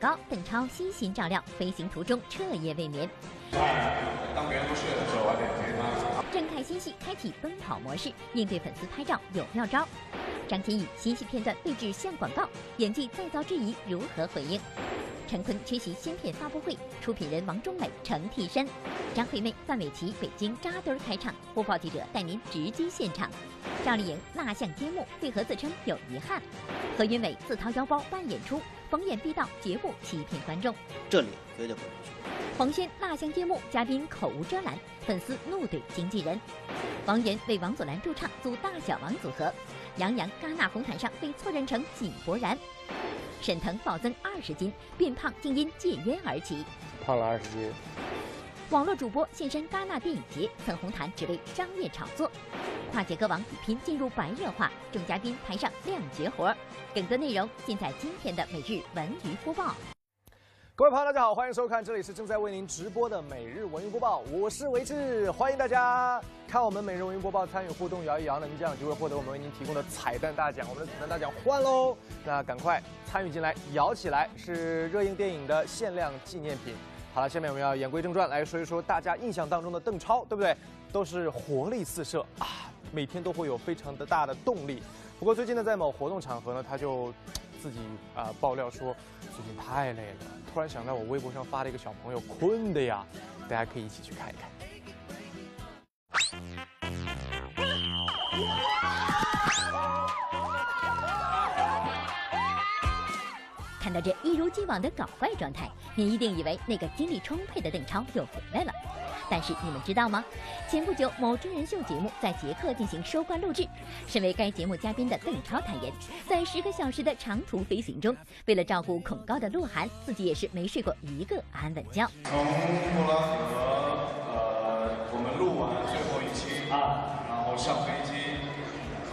高，邓超悉心照料，飞行途中彻夜未眠。当别人都睡的时候，我得陪他。郑恺新戏开启奔跑模式，应对粉丝拍照有妙招。张天翼新戏片段被指像广告，演技再遭质疑，如何回应？陈坤缺席新片发布会，出品人王中磊成替身。张惠妹、范玮琪北京扎堆开唱，播报记者带您直击现场。赵丽颖蜡像揭幕，为何自称有遗憾？何云伟自掏腰包办演出，逢演必到，绝不欺骗观众。这里绝对不能说。黄轩蜡像揭幕，嘉宾口无遮拦，粉丝怒怼经纪人。王源为王祖蓝助唱，组大小王组合。杨洋戛纳红毯上被错认成井柏然。沈腾暴增二十斤，变胖竟因戒烟而起。胖了二十斤。网络主播现身戛纳电影节，蹭红毯只为商业炒作。跨界歌王比拼进入白热化，众嘉宾台上亮绝活。更多内容尽在今天的每日文娱播报。各位朋友，大家好，欢迎收看，这里是正在为您直播的每日文娱播报，我是维志，欢迎大家看我们每日文娱播报，参与互动摇一摇呢，您这样就会获得我们为您提供的彩蛋大奖，我们的彩蛋大奖换喽，那赶快参与进来，摇起来，是热映电影的限量纪念品。好了，下面我们要言归正传，来说一说大家印象当中的邓超，对不对？都是活力四射啊，每天都会有非常的大的动力。不过最近呢，在某活动场合呢，他就自己啊爆料说，最近太累了。突然想到我微博上发了一个小朋友困的呀，大家可以一起去看一看。看到这一如既往的搞怪状态，你一定以为那个精力充沛的邓超又回来了。但是你们知道吗？前不久，某真人秀节目在捷克进行收官录制。身为该节目嘉宾的邓超坦言，在十个小时的长途飞行中，为了照顾恐高的鹿晗，自己也是没睡过一个安稳觉。从莫拉格，呃，我们录完最后一期啊，然后上飞机，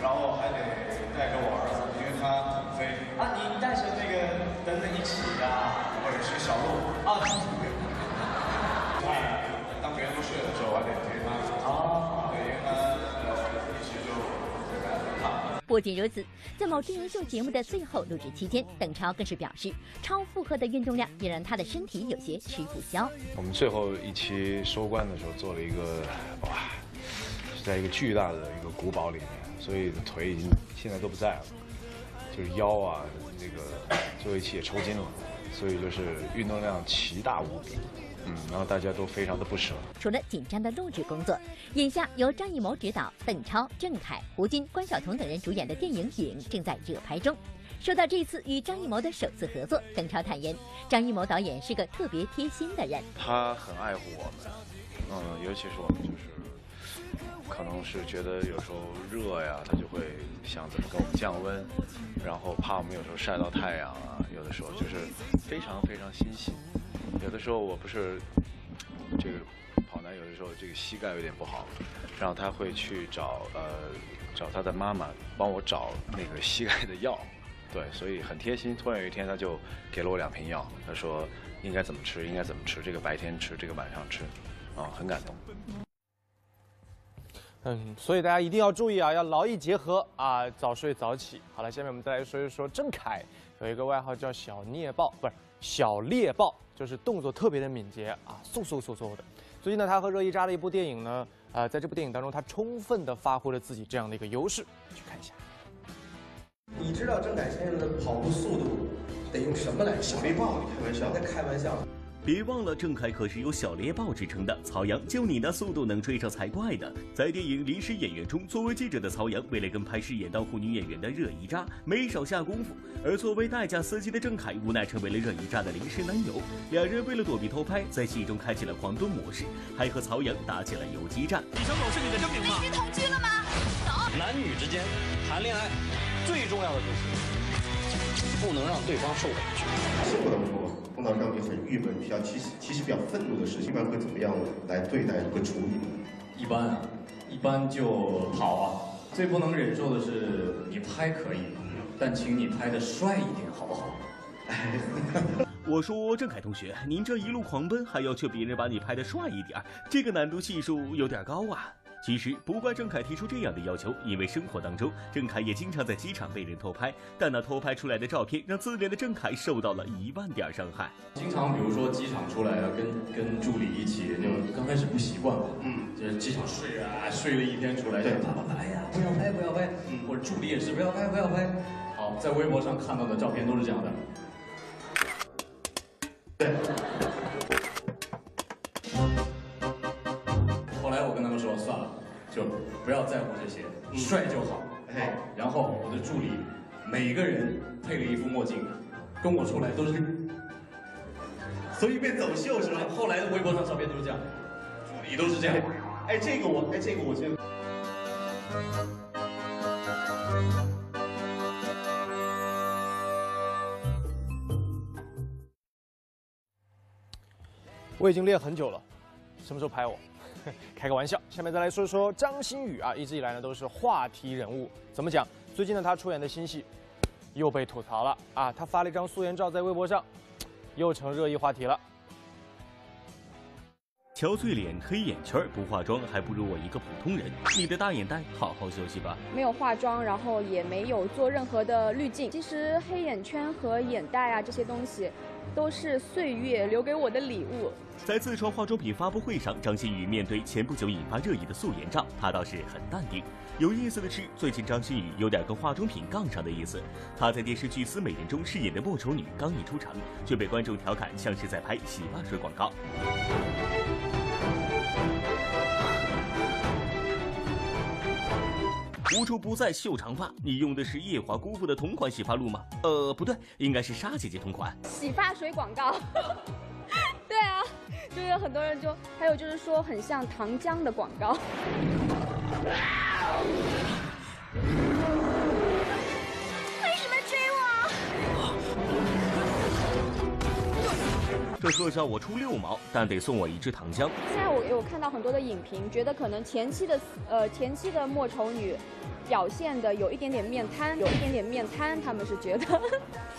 然后还得带着我儿子，因为他懂飞啊。你带着那个等等一起呀，或者是小鹿啊。当别人都睡的时候，我得陪他。哦，对，因为他呃一直就怕。不仅如此，在某真人秀节目的最后录制期间，邓超更是表示，超负荷的运动量也让他的身体有些吃不消。我们最后一期收官的时候，做了一个哇，是在一个巨大的一个古堡里面，所以腿已经现在都不在了，就是腰啊，那个最后一期也抽筋了，所以就是运动量奇大无比。嗯，然后大家都非常的不舍。除了紧张的录制工作，眼下由张艺谋执导、邓超、郑恺、胡军、关晓彤等人主演的电影《影》正在热拍中。说到这次与张艺谋的首次合作，邓超坦言，张艺谋导演是个特别贴心的人。他很爱护我们，嗯，尤其是我们就是，可能是觉得有时候热呀，他就会想怎么给我们降温，然后怕我们有时候晒到太阳啊，有的时候就是非常非常心细。有的时候我不是这个跑男，有的时候这个膝盖有点不好，然后他会去找呃找他的妈妈帮我找那个膝盖的药，对，所以很贴心。突然有一天他就给了我两瓶药，他说应该怎么吃，应该怎么吃，这个白天吃，这个晚上吃，啊，很感动。嗯，所以大家一定要注意啊，要劳逸结合啊，早睡早起。好了，下面我们再来说一说郑恺，有一个外号叫小猎豹，不是小猎豹。就是动作特别的敏捷啊，嗖嗖嗖嗖的。最近呢，他和热依扎的一部电影呢，呃，在这部电影当中，他充分的发挥了自己这样的一个优势。去看一下。你知道郑恺先生的跑步速度得用什么来？小猎豹？你开玩笑？在开玩笑。别忘了，郑恺可是有“小猎豹”之称的。曹阳，就你那速度，能追上才怪呢。在电影《临时演员》中，作为记者的曹阳，为了跟拍饰演当护女演员的热依扎，没少下功夫。而作为代驾司机的郑恺，无奈成为了热依扎的临时男友。两人为了躲避偷拍，在戏中开启了狂蹲模式，还和曹阳打起了游击战。李小狗是你的真名吗？必须同居了吗？走。男女之间谈恋爱最重要的就是不能让对方受委屈。碰到让你很郁闷、比较其实其实比较愤怒的事情，一般会怎么样来对待、和处理？一般啊，一般就跑啊。最不能忍受的是你拍可以，但请你拍的帅一点，好不好？我说郑恺同学，您这一路狂奔，还要求别人把你拍的帅一点，这个难度系数有点高啊。其实不怪郑恺提出这样的要求，因为生活当中郑恺也经常在机场被人偷拍，但那偷拍出来的照片让自恋的郑恺受到了一万点伤害。经常比如说机场出来啊，跟跟助理一起，就刚开始不习惯嘛，嗯，就是机场睡啊，睡了一天出来，对，啪啪啪，哎呀，不要拍不要拍，嗯，或者助理也是不要拍不要拍。好，在微博上看到的照片都是这样的。对。就不要在乎这些，帅就好。哎，然后我的助理，每个人配了一副墨镜，跟我出来都是，所以变走秀是吧？后来的微博上照片都是这样，助理都是这样。哎，这个我，哎，这个我觉得。我已经练很久了，什么时候拍我？开个玩笑。下面再来说说张馨予啊，一直以来呢都是话题人物。怎么讲？最近呢她出演的新戏又被吐槽了啊！她发了一张素颜照在微博上，又成热议话题了。憔悴脸、黑眼圈，不化妆还不如我一个普通人。你的大眼袋，好好休息吧。没有化妆，然后也没有做任何的滤镜。其实黑眼圈和眼袋啊这些东西，都是岁月留给我的礼物。在自创化妆品发布会上，张馨予面对前不久引发热议的素颜照，她倒是很淡定。有意思的是，最近张馨予有点跟化妆品杠上的意思。她在电视剧《思美人》中饰演的莫愁女刚一出场，就被观众调侃像是在拍洗发水广告。无处不在秀长发，你用的是夜华姑父的同款洗发露吗？呃，不对，应该是沙姐姐同款洗发水广告。对啊，就有很多人就还有就是说很像糖浆的广告。这特效我出六毛，但得送我一支糖浆。现在我有看到很多的影评，觉得可能前期的呃前期的莫愁女。表现的有一点点面瘫，有一点点面瘫，他们是觉得。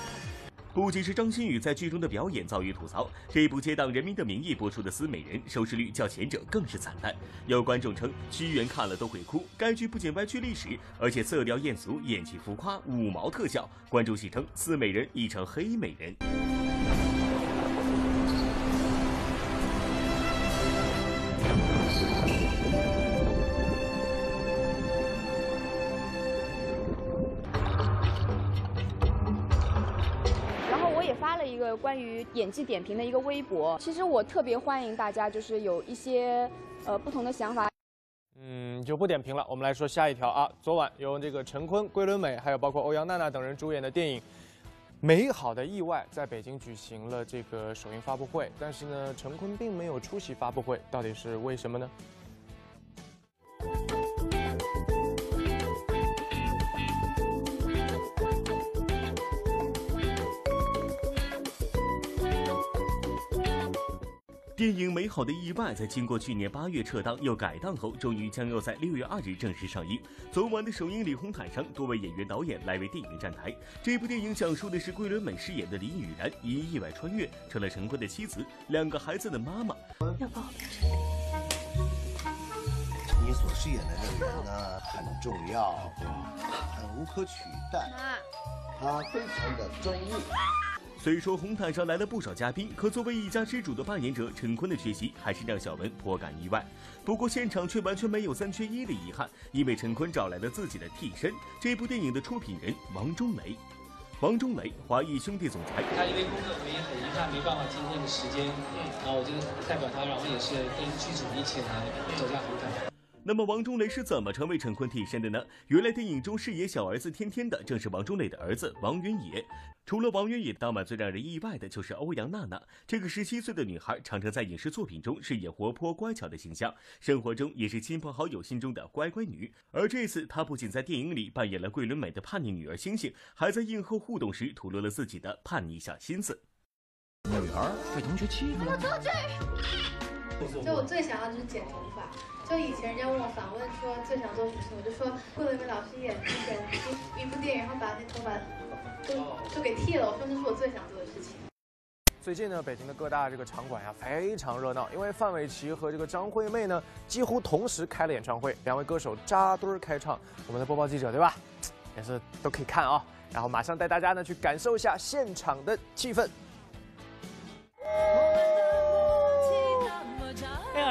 不仅是张馨予在剧中的表演遭遇吐槽，这部接档《人民的名义》播出的《思美人》收视率较前者更是惨淡。有观众称，屈原看了都会哭。该剧不仅歪曲历史，而且色调艳俗，演技浮夸，五毛特效。观众戏称，《思美人》已成黑美人。演技点评的一个微博，其实我特别欢迎大家，就是有一些呃不同的想法。嗯，就不点评了。我们来说下一条啊，昨晚由这个陈坤、桂纶镁，还有包括欧阳娜娜等人主演的电影《美好的意外》在北京举行了这个首映发布会，但是呢，陈坤并没有出席发布会，到底是为什么呢？电影《美好的意外》在经过去年八月撤档又改档后，终于将要在六月二日正式上映。昨晚的首映礼红毯上，多位演员导演来为电影站台。这部电影讲述的是桂纶镁饰演的林雨然因意外穿越，成了陈坤的妻子，两个孩子的妈妈。要抱你所饰演的那个人呢，很重要，很无可取代，他非常的专业。虽说红毯上来了不少嘉宾，可作为一家之主的扮演者陈坤的缺席，还是让小文颇感意外。不过现场却完全没有三缺一的遗憾，因为陈坤找来了自己的替身，这部电影的出品人王中雷。王中雷，华谊兄弟总裁。他因为工作原因很遗憾没办法今天的时间，然后我就代表他，然后也是跟剧组一起来走下红毯。那么王中磊是怎么成为陈坤替身的呢？原来电影中饰演小儿子天天的正是王中磊的儿子王源野。除了王源野，当晚最让人意外的就是欧阳娜娜。这个十七岁的女孩，常常在影视作品中饰演活泼乖巧的形象，生活中也是亲朋好友心中的乖乖女。而这次，她不仅在电影里扮演了桂纶镁的叛逆女儿星星，还在映后互动时吐露了自己的叛逆小心思。女儿被同学欺负了。就我最想要就是剪头发。就以前人家问我访问说最想做什么，我就说桂纶镁老师演演一一部电影，然后把那头发都都给剃了。我说那是我最想做的事情。最近呢，北京的各大这个场馆呀非常热闹，因为范玮琪和这个张惠妹呢几乎同时开了演唱会，两位歌手扎堆儿开唱。我们的播报记者对吧，也是都可以看啊。然后马上带大家呢去感受一下现场的气氛。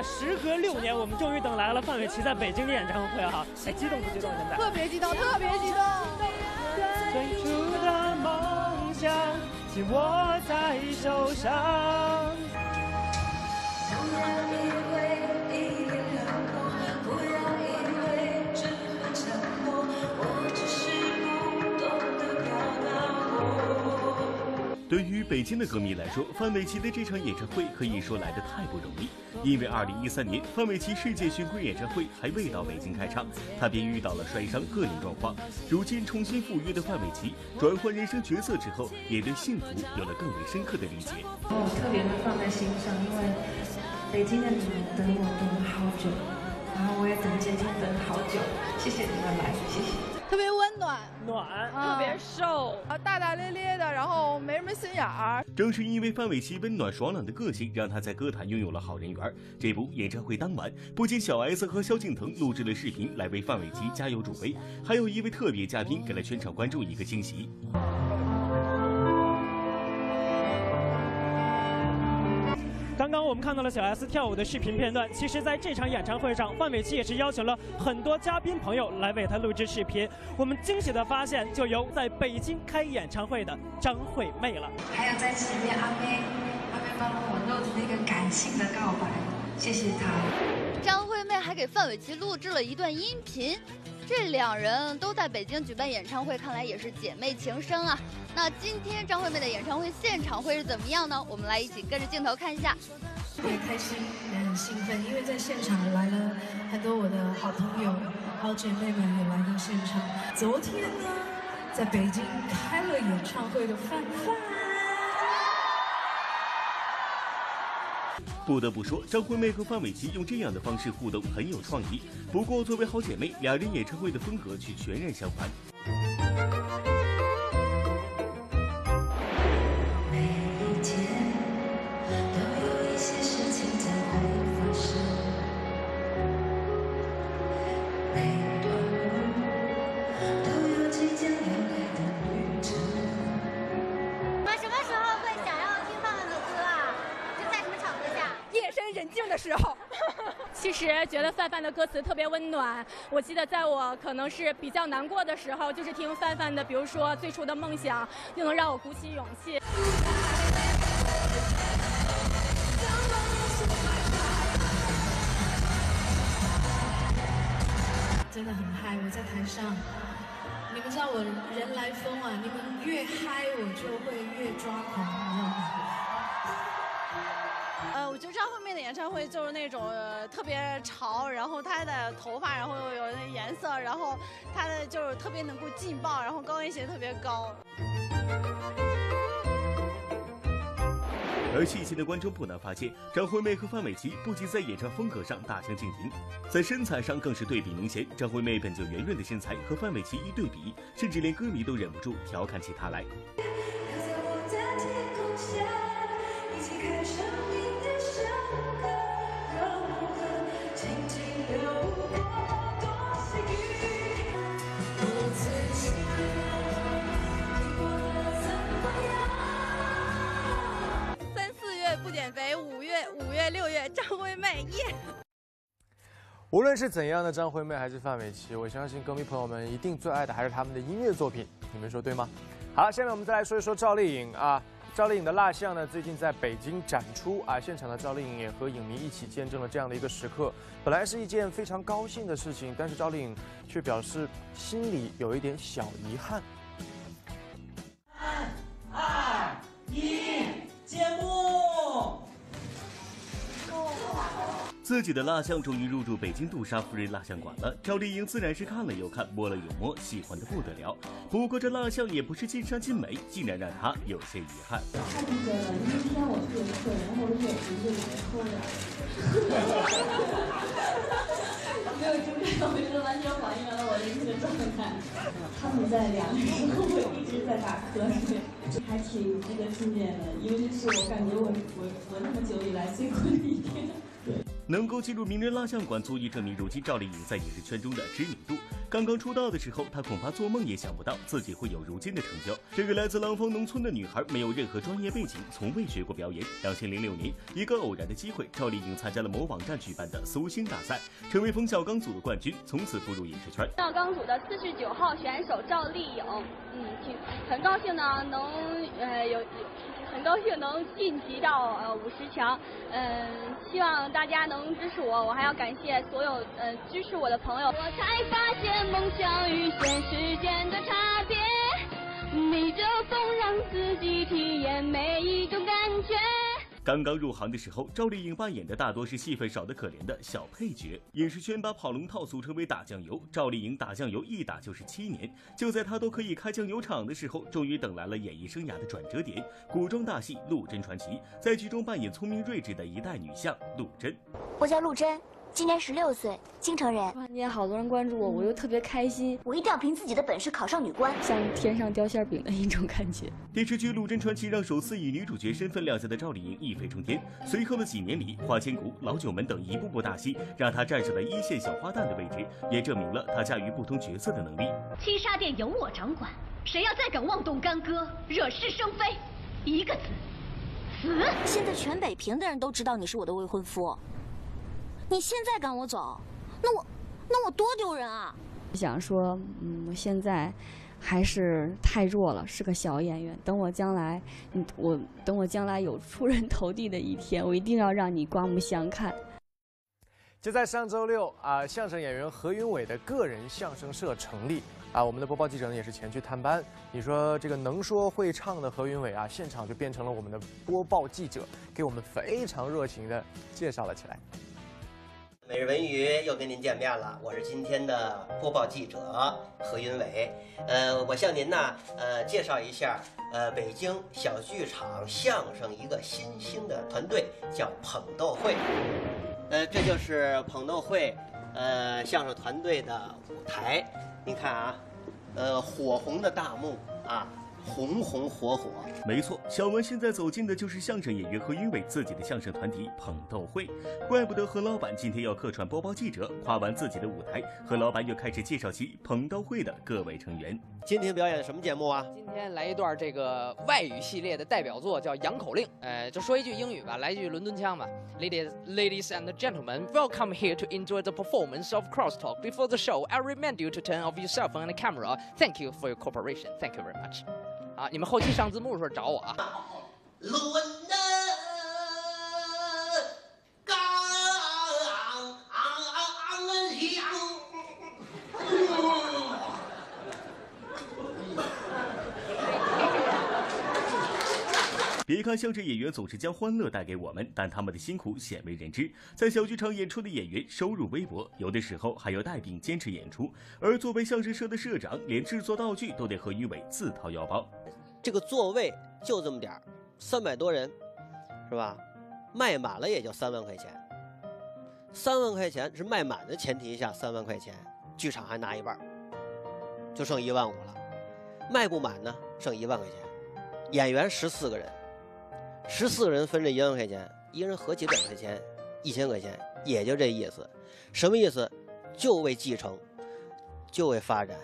时隔六年，我们终于等来了范玮琪在北京的演唱会哈！哎，激动不激动？现在特别激动，特别激动。最初的梦想紧握在手上。对于北京的歌迷来说，范玮琪的这场演唱会可以说来得太不容易。因为2013年范玮琪世界巡回演唱会还未到北京开唱，他便遇到了摔伤个人状况。如今重新赴约的范玮琪，转换人生角色之后，也对幸福有了更为深刻的理解。我特别的放在心上，因为北京的你们等我等了好久，然后我也等杰杰等了好久，谢谢你们来，谢谢。特别温暖，暖，特别瘦，啊，大大咧咧的，然后没什么心眼儿。正是因为范玮琪温暖爽朗的个性，让她在歌坛拥有了好人缘。这不，演唱会当晚，不仅小 S 和萧敬腾录制了视频来为范玮琪加油助威，还有一位特别嘉宾给了全场观众一个惊喜。刚刚我们看到了小 S 跳舞的视频片段。其实，在这场演唱会上，范玮琪也是邀请了很多嘉宾朋友来为他录制视频。我们惊喜的发现，就有在北京开演唱会的张惠妹了。还有在前面阿妹，阿妹帮我录的那个感性的告白，谢谢她。张惠妹还给范玮琪录制了一段音频。这两人都在北京举办演唱会，看来也是姐妹情深啊。那今天张惠妹的演唱会现场会是怎么样呢？我们来一起跟着镜头看一下。特别开心，也很兴奋，因为在现场来了很多我的好朋友、好姐妹们也来到现场。昨天呢，在北京开了演唱会的范范。不得不说，张惠妹和范玮琪用这样的方式互动很有创意。不过，作为好姐妹，俩人演唱会的风格却全然相反。范范的歌词特别温暖。我记得在我可能是比较难过的时候，就是听范范的，比如说最初的梦想，就能让我鼓起勇气。真的很嗨！我在台上，你们知道我人来疯啊！你们越嗨，我就会越抓狂，你知道吗？呃，我觉得张惠妹的演唱会就是那种特别潮，然后她的头发，然后有那颜色，然后她的就是特别能够劲爆，然后高跟鞋特别高。而细心的观众不难发现，张惠妹和范玮琪不仅在演唱风格上大相径庭，在身材上更是对比明显。张惠妹本就圆润的身材和范玮琪一对比，甚至连歌迷都忍不住调侃起她来。为五月五月六月张惠妹耶！无论是怎样的张惠妹还是范玮琪，我相信歌迷朋友们一定最爱的还是他们的音乐作品。你们说对吗？好，下面我们再来说一说赵丽颖啊。赵丽颖的蜡像呢，最近在北京展出啊。现场的赵丽颖也和影迷一起见证了这样的一个时刻。本来是一件非常高兴的事情，但是赵丽颖却表示心里有一点小遗憾。自己的蜡像终于入驻北京杜莎夫人蜡像馆了，赵丽颖自然是看了又看，摸了又摸，喜欢的不得了。不过这蜡像也不是尽善尽美，竟然让她有些遗憾。太那个了，因为今天我特别困，然后我眼睛就有点抠的。这个主持人我觉得完全还原了我的这个状态。他们在量的时候，我一直在打瞌睡，还挺值得纪念的，因为这是我感觉我我我那么久以来最困的一天。能够进入名人蜡像馆，足以证明如今赵丽颖在影视圈中的知名度。刚刚出道的时候，她恐怕做梦也想不到自己会有如今的成就。这个来自廊坊农村的女孩，没有任何专业背景，从未学过表演。两千零六年，一个偶然的机会，赵丽颖参加了某网站举办的苏星大赛，成为冯小刚组的冠军，从此步入影视圈。冯小刚组的四十九号选手赵丽颖，嗯，挺很高兴呢，能呃有有。很高兴能晋级到呃五十强，嗯，希望大家能支持我，我还要感谢所有呃支持我的朋友。我才发现梦想与现实间的差别，逆着风让自己体验每一种感觉。刚刚入行的时候，赵丽颖扮演的大多是戏份少的可怜的小配角。影视圈把跑龙套俗称为打酱油，赵丽颖打酱油一打就是七年。就在她都可以开酱油厂的时候，终于等来了演艺生涯的转折点——古装大戏《陆贞传奇》，在剧中扮演聪明睿智的一代女相陆贞。我叫陆贞。今年十六岁，京城人。突然间好多人关注我，我又特别开心。我一定要凭自己的本事考上女官，像天上掉馅饼的一种感觉。电视剧《陆贞传奇》让首次以女主角身份亮相的赵丽颖一飞冲天。随后的几年里，《花千骨》《老九门》等一部部大戏，让她站上了一线小花旦的位置，也证明了她驾驭不同角色的能力。七杀殿由我掌管，谁要再敢妄动干戈，惹是生非，一个字，死！现在全北平的人都知道你是我的未婚夫。你现在赶我走，那我，那我多丢人啊！想说，嗯，我现在还是太弱了，是个小演员。等我将来，嗯，我等我将来有出人头地的一天，我一定要让你刮目相看。就在上周六啊，相声演员何云伟的个人相声社成立啊，我们的播报记者呢也是前去探班。你说这个能说会唱的何云伟啊，现场就变成了我们的播报记者，给我们非常热情的介绍了起来。每日文娱又跟您见面了，我是今天的播报记者何云伟。呃，我向您呢，呃，介绍一下，呃，北京小剧场相声一个新兴的团队，叫捧逗会。呃，这就是捧逗会，呃，相声团队的舞台。您看啊，呃，火红的大幕啊。红红火火，没错，小文现在走进的就是相声演员何云伟自己的相声团体捧逗会。怪不得何老板今天要客串播报记者，夸完自己的舞台，何老板又开始介绍起捧逗会的各位成员。今天表演的什么节目啊？今天来一段这个外语系列的代表作，叫《羊口令》。呃，就说一句英语吧，来一句伦敦腔吧。Ladies, ladies and gentlemen, welcome here to enjoy the performance of Crosstalk. Before the show, I remind you to turn off your cell phone and camera. Thank you for your cooperation. Thank you very much. 啊，你们后期上字幕的时候找我啊。看相声演员总是将欢乐带给我们，但他们的辛苦鲜为人知。在小剧场演出的演员收入微薄，有的时候还要带病坚持演出。而作为相声社的社长，连制作道具都得和于伟自掏腰包。这个座位就这么点儿，三百多人，是吧？卖满了也就三万块钱。三万块钱是卖满的前提下，三万块钱，剧场还拿一半，就剩一万五了。卖不满呢，剩一万块钱。演员十四个人。十四个人分这一万块钱，一人合几百块钱，一千块钱，也就这意思。什么意思？就为继承，就为发展。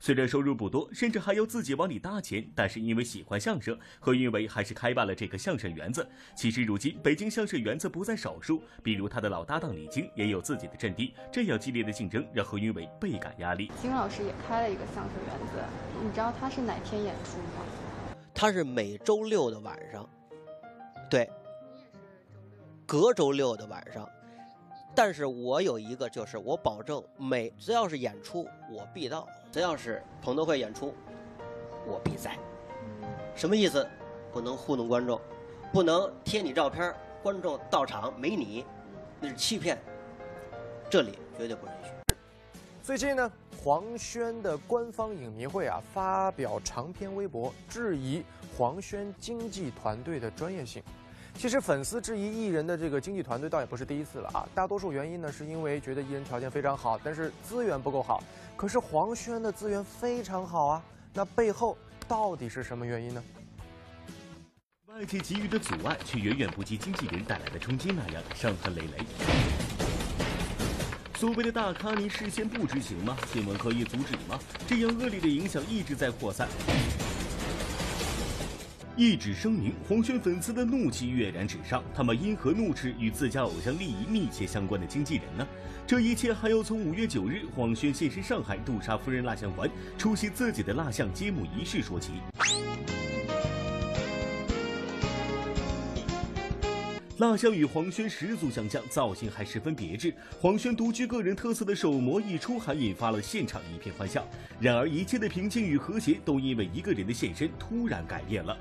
虽然收入不多，甚至还要自己往里搭钱，但是因为喜欢相声，何云伟还是开办了这个相声园子。其实如今北京相声园子不在少数，比如他的老搭档李菁也有自己的阵地。这样激烈的竞争让何云伟倍感压力。金老师也开了一个相声园子，你知道他是哪天演出吗？他是每周六的晚上。对，隔周六的晚上，但是我有一个，就是我保证每只要是演出，我必到；只要是彭德会演出，我必在。什么意思？不能糊弄观众，不能贴你照片，观众到场没你，那是欺骗。这里绝对不允许。最近呢，黄轩的官方影迷会啊发表长篇微博，质疑黄轩经纪团队的专业性。其实粉丝质疑艺人的这个经纪团队倒也不是第一次了啊，大多数原因呢是因为觉得艺人条件非常好，但是资源不够好。可是黄轩的资源非常好啊，那背后到底是什么原因呢？外界给予的阻碍，却远远不及经纪人带来的冲击那样伤痕累累。所谓的大咖，你事先不知情吗？新闻可以阻止吗？这样恶劣的影响一直在扩散。一纸声明，黄轩粉丝的怒气跃然纸上，他们因何怒斥与自家偶像利益密切相关的经纪人呢？这一切还要从五月九日黄轩现身上海杜莎夫人蜡像馆，出席自己的蜡像揭幕仪式说起。蜡像与黄轩十足相像，造型还十分别致。黄轩独具个人特色的手模一出，还引发了现场一片欢笑。然而，一切的平静与和谐都因为一个人的现身突然改变了。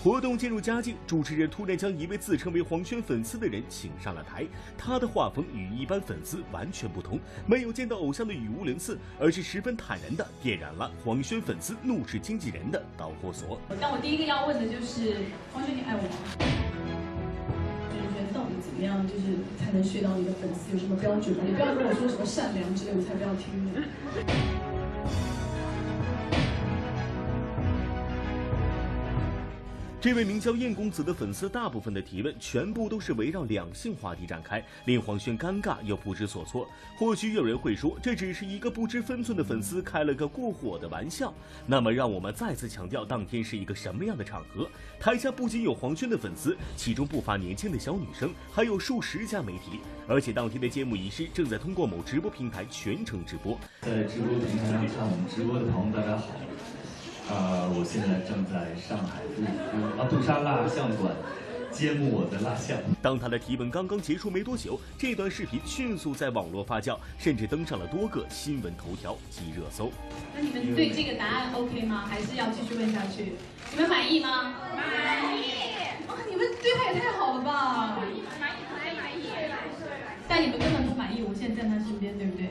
活动进入佳境，主持人突然将一位自称为黄轩粉丝的人请上了台。他的画风与一般粉丝完全不同，没有见到偶像的语无伦次，而是十分坦然地点燃了黄轩粉丝怒斥经纪人的导火索。但我第一个要问的就是，黄轩，你爱我吗？怎么样，就是才能睡到你的粉丝有什么标准吗？你不要跟我说什么善良之类，我才不要听呢。这位名叫燕公子的粉丝，大部分的提问全部都是围绕两性话题展开，令黄轩尴尬又不知所措。或许有人会说，这只是一个不知分寸的粉丝开了个过火的玩笑。那么，让我们再次强调，当天是一个什么样的场合？台下不仅有黄轩的粉丝，其中不乏年轻的小女生，还有数十家媒体。而且，当天的揭幕仪式正在通过某直播平台全程直播。在直播平台上看我们直播的朋友，大家好。呃，我现在正在上海杜啊杜莎蜡像馆揭幕我的蜡像。当他的提问刚刚结束没多久，这段视频迅速在网络发酵，甚至登上了多个新闻头条及热搜。那你们对这个答案 OK 吗？还是要继续问下去？你们满意吗？满意。哇，你们对他也太好了吧！满意，满意，满意。满意但你们根本不满意，我现在站他身边，对不？对。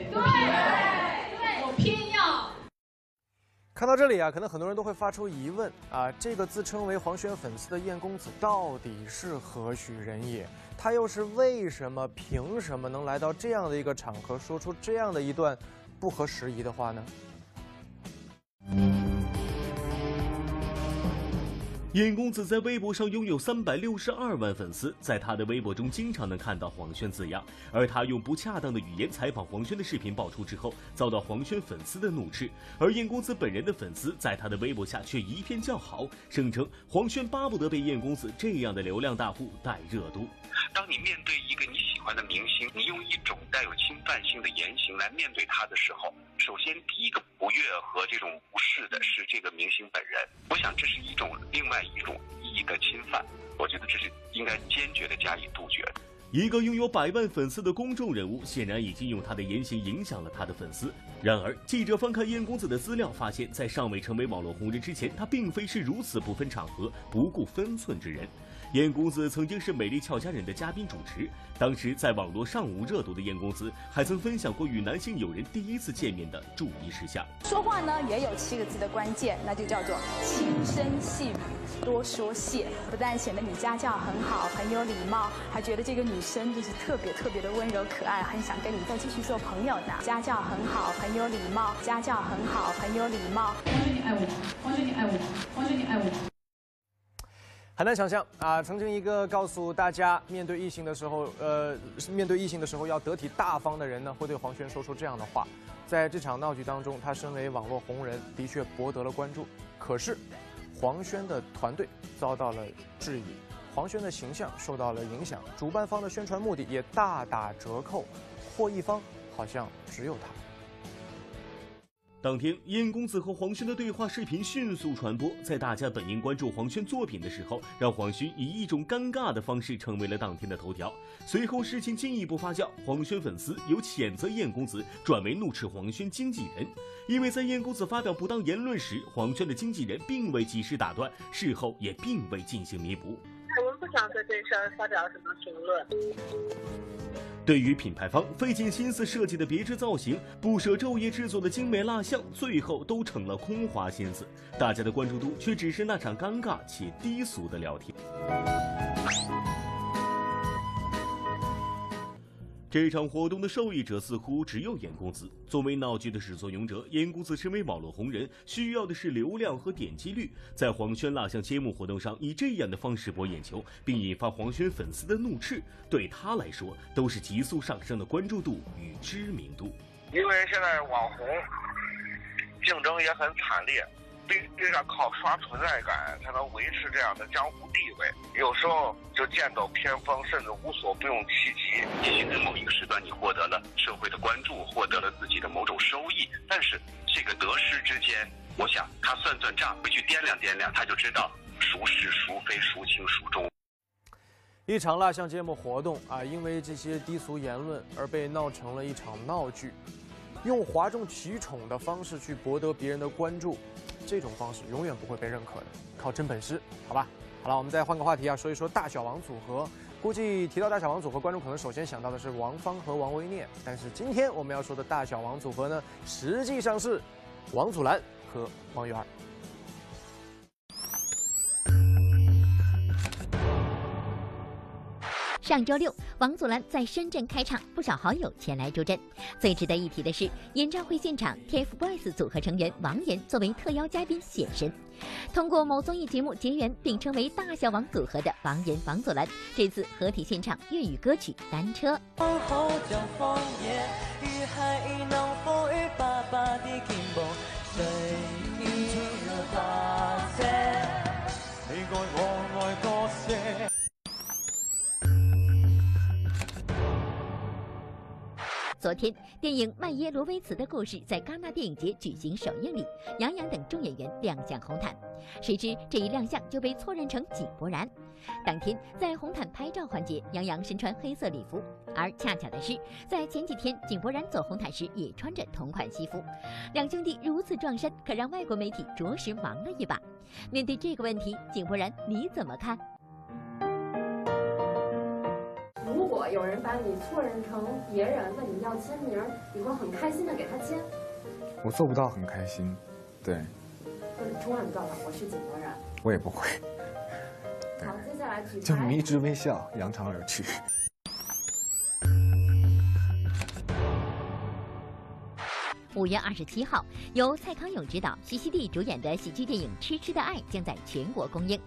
我偏要。看到这里啊，可能很多人都会发出疑问啊，这个自称为黄轩粉丝的燕公子到底是何许人也？他又是为什么、凭什么能来到这样的一个场合，说出这样的一段不合时宜的话呢？燕公子在微博上拥有三百六十二万粉丝，在他的微博中经常能看到黄轩字样。而他用不恰当的语言采访黄轩的视频爆出之后，遭到黄轩粉丝的怒斥。而燕公子本人的粉丝在他的微博下却一片叫好，声称黄轩巴不得被燕公子这样的流量大户带热度。当你面对一个你喜欢的明星，你用一种带有侵犯性的言行来面对他的时候，首先第一个不悦和这种无视的是这个明星本人。我想这是一种另外一种意义的侵犯，我觉得这是应该坚决的加以杜绝。一个拥有百万粉丝的公众人物，显然已经用他的言行影响了他的粉丝。然而，记者翻看燕公子的资料，发现，在尚未成为网络红人之前，他并非是如此不分场合、不顾分寸之人。燕公子曾经是《美丽俏佳人》的嘉宾主持，当时在网络上无热度的燕公子，还曾分享过与男性友人第一次见面的注意事项。说话呢也有七个字的关键，那就叫做轻声细语，多说谢。不但显得你家教很好，很有礼貌，还觉得这个女生就是特别特别的温柔可爱，很想跟你再继续做朋友呢。家教很好，很有礼貌，家教很好，很有礼貌。黄轩，你爱我吗？黄轩，你爱我吗？黄轩，你爱我吗？很难想象啊！曾经一个告诉大家面对异性的时候，呃，面对异性的时候要得体大方的人呢，会对黄轩说出这样的话。在这场闹剧当中，他身为网络红人，的确博得了关注。可是，黄轩的团队遭到了质疑，黄轩的形象受到了影响，主办方的宣传目的也大打折扣，获益方好像只有他。当天，燕公子和黄轩的对话视频迅速传播，在大家本应关注黄轩作品的时候，让黄轩以一种尴尬的方式成为了当天的头条。随后，事情进一步发酵，黄轩粉丝由谴责燕公子转为怒斥黄轩经纪人，因为在燕公子发表不当言论时，黄轩的经纪人并未及时打断，事后也并未进行弥补。我们不想对这事儿发表什么评论。对于品牌方费尽心思设计的别致造型，不舍昼夜制作的精美蜡像，最后都成了空花心思。大家的关注度却只是那场尴尬且低俗的聊天。这场活动的受益者似乎只有严公子。作为闹剧的始作俑者，严公子身为网络红人，需要的是流量和点击率。在黄轩蜡像揭幕活动上，以这样的方式博眼球，并引发黄轩粉丝的怒斥，对他来说都是急速上升的关注度与知名度。因为现在网红竞争也很惨烈。必须要靠刷存在感才能维持这样的江湖地位，有时候就剑走偏锋，甚至无所不用其极。也许在某一个时段你获得了社会的关注，获得了自己的某种收益，但是这个得失之间，我想他算算账，回去掂量掂量，他就知道孰是孰非，孰轻孰重。一场蜡像节目活动啊，因为这些低俗言论而被闹成了一场闹剧，用哗众取宠的方式去博得别人的关注。这种方式永远不会被认可的，靠真本事，好吧？好了，我们再换个话题啊，说一说大小王组合。估计提到大小王组合，观众可能首先想到的是王芳和王威念，但是今天我们要说的大小王组合呢，实际上是王祖蓝和王源。上周六，王祖蓝在深圳开唱，不少好友前来助阵。最值得一提的是，演唱会现场，TFBOYS 组合成员王源作为特邀嘉宾现身。通过某综艺节目结缘并称为“大小王”组合的王源、王祖蓝，这次合体现场粤语歌曲《单车》。昨天，电影《麦耶罗维茨的故事》在戛纳电影节举行首映礼，杨洋等众演员亮相红毯。谁知这一亮相就被错认成井柏然。当天在红毯拍照环节，杨洋身穿黑色礼服，而恰巧的是，在前几天井柏然走红毯时也穿着同款西服。两兄弟如此撞衫，可让外国媒体着实忙了一把。面对这个问题，井柏然你怎么看？如果有人把你错认成别人，问你要签名，你会很开心的给他签。我做不到很开心，对。就是冲上你告诉我是井柏然。我也不会。好，接下来举就迷之微笑，扬长而去。五月二十七号，由蔡康永执导、徐熙娣主演的喜剧电影《痴痴的爱》将在全国公映。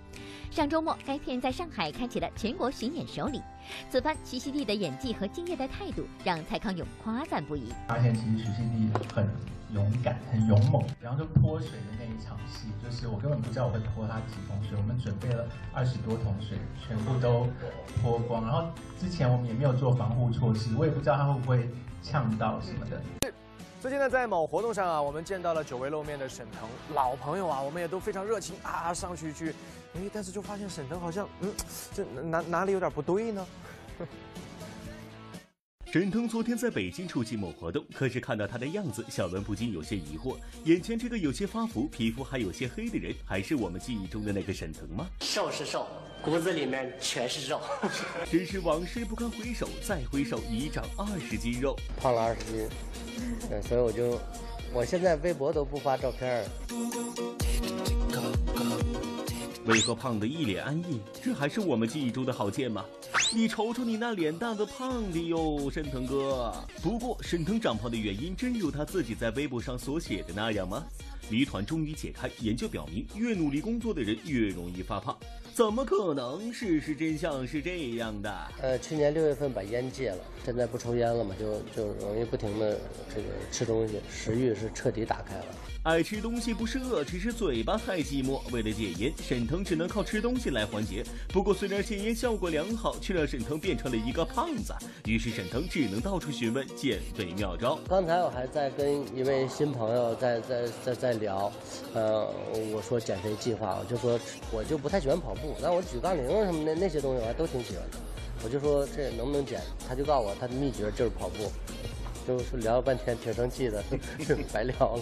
上周末，该片在上海开启了全国巡演首礼。此番徐熙娣的演技和敬业的态度让蔡康永夸赞不已。发现其实徐熙娣很勇敢、很勇猛。然后就泼水的那一场戏，就是我根本不知道我会泼她几桶水。我们准备了二十多桶水，全部都泼光。然后之前我们也没有做防护措施，我也不知道她会不会呛到什么的。最近呢，在某活动上啊，我们见到了久未露面的沈腾，老朋友啊，我们也都非常热情啊，上去去，哎，但是就发现沈腾好像，嗯，这哪哪里有点不对呢？沈腾昨天在北京出席某活动，可是看到他的样子，小文不禁有些疑惑：眼前这个有些发福、皮肤还有些黑的人，还是我们记忆中的那个沈腾吗？瘦是瘦，骨子里面全是肉。真是往事不堪回首，再回首已长二十斤肉，胖了二十斤。对，所以我就，我现在微博都不发照片儿。为何胖的一脸安逸？这还是我们记忆中的郝建吗？你瞅瞅你那脸蛋子胖的哟，沈腾哥。不过沈腾长胖的原因真如他自己在微博上所写的那样吗？谜团终于解开，研究表明，越努力工作的人越容易发胖。怎么可能？事实真相是这样的。呃，去年六月份把烟戒了，现在不抽烟了嘛，就就容易不停的这个吃东西，食欲是彻底打开了。爱吃东西不是饿，只是嘴巴太寂寞。为了戒烟，沈腾只能靠吃东西来缓解。不过，虽然戒烟效果良好，却让沈腾变成了一个胖子。于是，沈腾只能到处询问减肥妙招。刚才我还在跟一位新朋友在在在在聊，呃，我说减肥计划，我就说我就不太喜欢跑步，但我举杠铃什么的那些东西我还都挺喜欢的。我就说这能不能减？他就告诉我他的秘诀就是跑步。就是聊了半天，挺生气的，白聊了。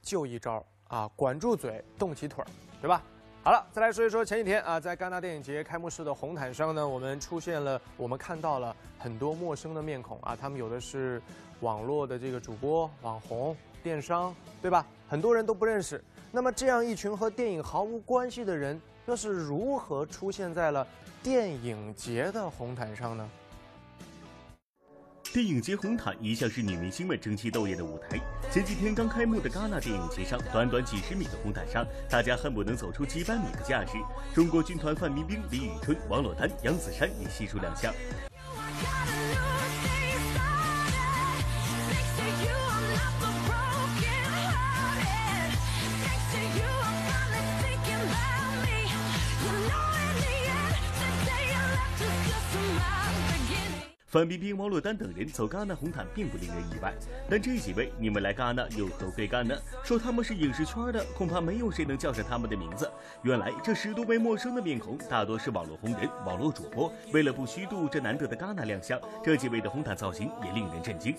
就一招啊，管住嘴，动起腿，对吧？好了，再来说一说前几天啊，在戛纳电影节开幕式的红毯上呢，我们出现了，我们看到了很多陌生的面孔啊，他们有的是网络的这个主播、网红、电商，对吧？很多人都不认识。那么这样一群和电影毫无关系的人，又是如何出现在了电影节的红毯上呢？电影节红毯一向是女明星们争奇斗艳的舞台。前几天刚开幕的戛纳电影节上，短短几十米的红毯上，大家恨不能走出几百米的架势。中国军团范冰冰、李宇春、王珞丹、杨子姗也悉数亮相。范冰冰、王珞丹等人走戛纳红毯并不令人意外，但这几位你们来戛纳有何贵干呢？说他们是影视圈的，恐怕没有谁能叫上他们的名字。原来这十多位陌生的面孔，大多是网络红人、网络主播。为了不虚度这难得的戛纳亮相，这几位的红毯造型也令人震惊。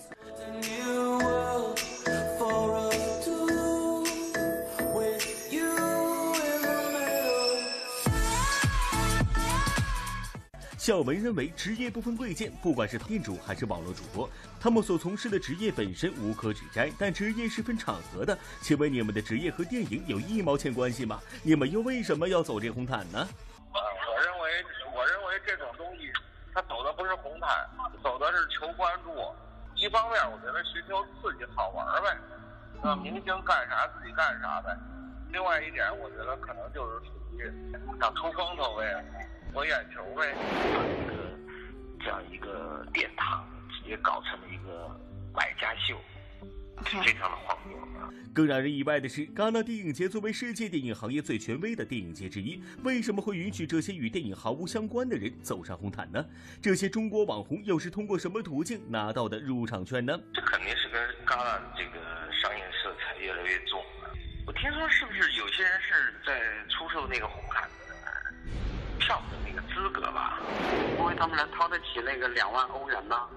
小文认为，职业不分贵贱，不管是店主还是网络主播，他们所从事的职业本身无可指摘，但职业是分场合的。请问你们的职业和电影有一毛钱关系吗？你们又为什么要走这红毯呢？我认为，我认为这种东西，它走的不是红毯，走的是求关注。一方面，我觉得寻求刺激好玩呗，那明星干啥自己干啥呗。另外一点，我觉得可能就是属于想出风头呗。博眼球呗，把一个这样一个殿堂直接搞成了一个百家秀，非常的荒谬。更让人意外的是，戛纳电影节作为世界电影行业最权威的电影节之一，为什么会允许这些与电影毫无相关的人走上红毯呢？这些中国网红又是通过什么途径拿到的入场券呢？这肯定是跟戛纳这个商业色彩越来越重了。我听说是不是有些人是在出售那个红毯的票的？资格吧，因为他们能掏得起那个两万欧元吗？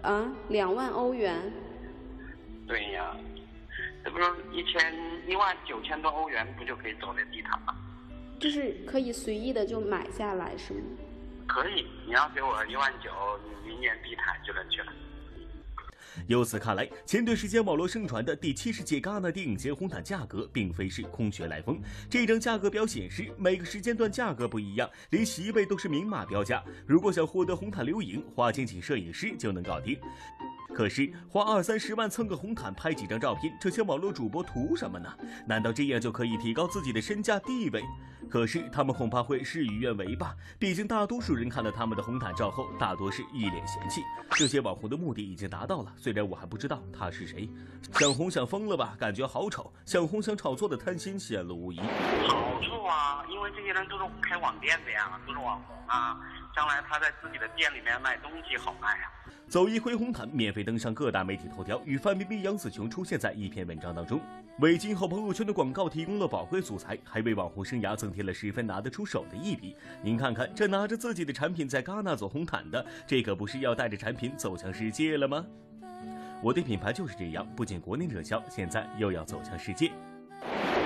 啊，两万欧元？对呀，这不是一千一万九千多欧元，不就可以走那地毯吗？就是可以随意的就买下来是吗？可以，你要给我一万九，你明年地毯就能去了。由此看来，前段时间网络盛传的第七十届戛纳电影节红毯价格，并非是空穴来风。这张价格表显示，每个时间段价格不一样，连席位都是明码标价。如果想获得红毯留影，花钱请摄影师就能搞定。可是花二三十万蹭个红毯拍几张照片，这些网络主播图什么呢？难道这样就可以提高自己的身价地位？可是他们恐怕会事与愿违吧。毕竟大多数人看了他们的红毯照后，大多是一脸嫌弃。这些网红的目的已经达到了，虽然我还不知道他是谁。想红想疯了吧？感觉好丑。想红想炒作的贪心显露无遗。好处啊，因为这些人都是开网店的呀，都是网红啊，将来他在自己的店里面卖东西好卖啊。走一回红毯，免费登上各大媒体头条，与范冰冰、杨紫琼出现在一篇文章当中，为今后朋友圈的广告提供了宝贵素材，还为网红生涯增添了十分拿得出手的一笔。您看看，这拿着自己的产品在戛纳走红毯的，这可不是要带着产品走向世界了吗？我的品牌就是这样，不仅国内热销，现在又要走向世界。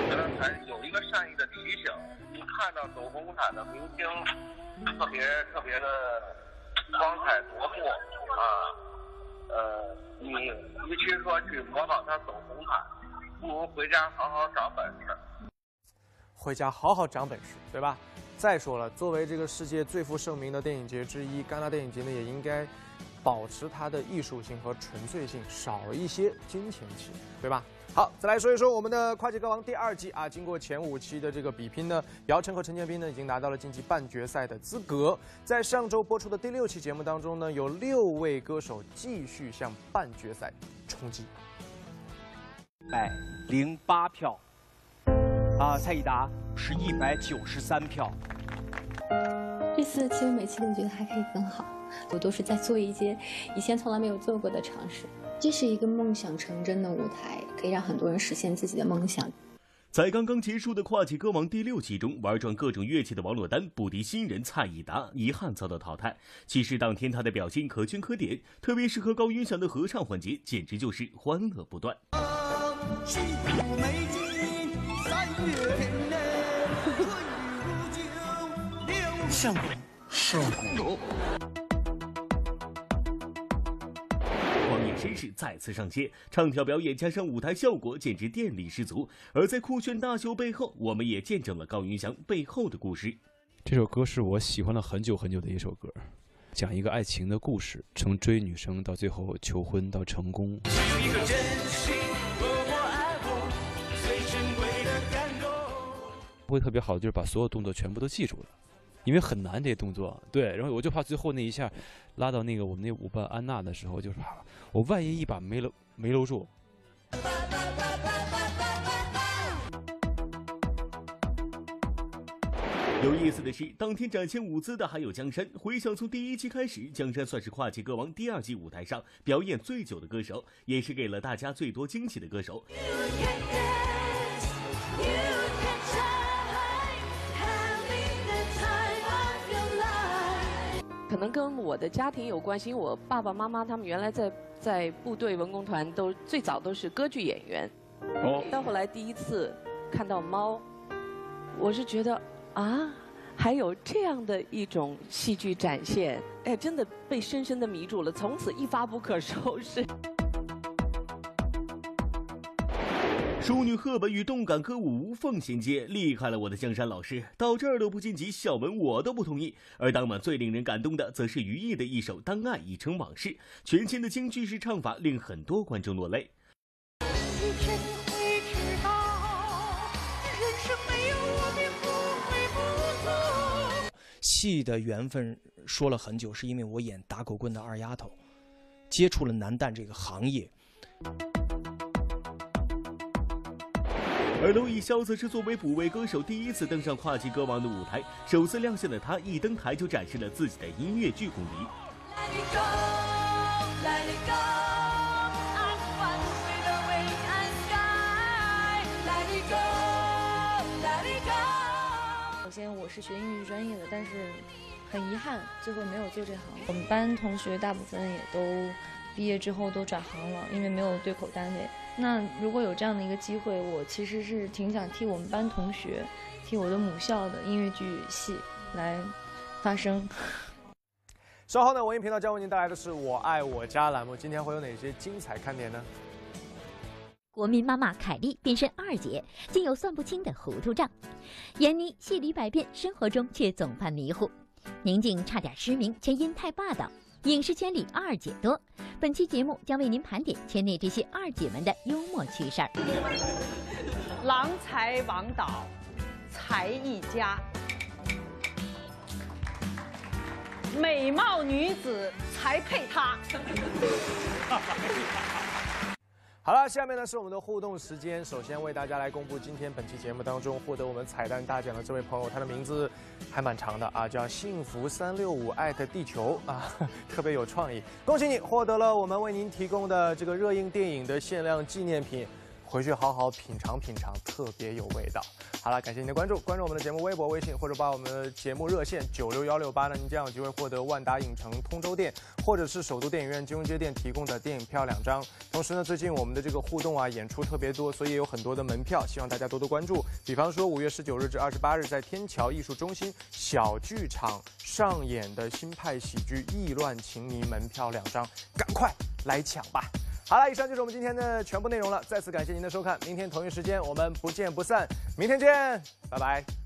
刚才有一个善意的提醒，你看到走红毯的明星，特别特别的光彩夺目。啊，呃，你与其说去模仿他走红毯，不如回家好好长本事。回家好好长本事，对吧？再说了，作为这个世界最负盛名的电影节之一，戛纳电影节呢也应该保持它的艺术性和纯粹性，少一些金钱气，对吧？好，再来说一说我们的跨界歌王第二季啊，经过前五期的这个比拼呢，姚晨和陈建斌呢已经拿到了晋级半决赛的资格。在上周播出的第六期节目当中呢，有六位歌手继续向半决赛冲击。百零八票，啊，蔡依达是一百九十三票。这次其实每期都觉得还可以更好，我都是在做一些以前从来没有做过的尝试。这是一个梦想成真的舞台，可以让很多人实现自己的梦想。在刚刚结束的跨界歌王第六期中，玩转各种乐器的王珞丹不敌新人蔡依达，遗憾遭到淘汰。其实当天她的表现可圈可点，特别是和高云翔的合唱环节，简直就是欢乐不断。上古，上古。绅士再次上街，唱跳表演加上舞台效果，简直电力十足。而在酷炫大秀背后，我们也见证了高云翔背后的故事。这首歌是我喜欢了很久很久的一首歌，讲一个爱情的故事，从追女生到最后求婚到成功。会特别好，就是把所有动作全部都记住了，因为很难这些动作。对，然后我就怕最后那一下拉到那个我们那舞伴安娜的时候，就是怕我万一一把没搂没搂住。有意思的是，当天展现舞姿的还有江山。回想从第一期开始，江山算是跨界歌王第二季舞台上表演最久的歌手，也是给了大家最多惊喜的歌手。可能跟我的家庭有关系，因为我爸爸妈妈他们原来在在部队文工团，都最早都是歌剧演员。哦。到后来第一次看到猫，我是觉得啊，还有这样的一种戏剧展现，哎，真的被深深的迷住了，从此一发不可收拾。淑女赫本与动感歌舞无缝衔接，厉害了我的江山老师！到这儿都不晋级，小文我都不同意。而当晚最令人感动的，则是于毅的一首《当爱已成往事》，全新的京剧式唱法令很多观众落泪。戏的缘分说了很久，是因为我演打狗棍的二丫头，接触了男旦这个行业。而娄艺潇则是作为补位歌手第一次登上跨界歌王的舞台，首次亮相的他一登台就展示了自己的音乐剧功底。首先我是学音乐剧专业的，但是很遗憾最后没有做这行。我们班同学大部分也都毕业之后都转行了，因为没有对口单位。那如果有这样的一个机会，我其实是挺想替我们班同学，替我的母校的音乐剧系来发声。稍后呢，文艺频道将为您带来的是我爱我家栏目，今天会有哪些精彩看点呢？国民妈妈凯莉变身二姐，竟有算不清的糊涂账。闫妮戏里百变，生活中却总犯迷糊。宁静差点失明，却因太霸道。影视圈里二姐多，本期节目将为您盘点圈内这些二姐们的幽默趣事儿。郎才王导，才艺佳，美貌女子才配他。好了，下面呢是我们的互动时间。首先为大家来公布今天本期节目当中获得我们彩蛋大奖的这位朋友，他的名字还蛮长的啊，叫幸福三六五艾特地球啊，特别有创意。恭喜你获得了我们为您提供的这个热映电影的限量纪念品。回去好好品尝品尝，特别有味道。好了，感谢您的关注，关注我们的节目微博、微信，或者把我们的节目热线九六幺六八呢，您将有机会获得万达影城通州店或者是首都电影院金融街店提供的电影票两张。同时呢，最近我们的这个互动啊，演出特别多，所以有很多的门票，希望大家多多关注。比方说五月十九日至二十八日，在天桥艺术中心小剧场上演的新派喜剧《意乱情迷》，门票两张，赶快来抢吧！好了，以上就是我们今天的全部内容了。再次感谢您的收看，明天同一时间我们不见不散。明天见，拜拜。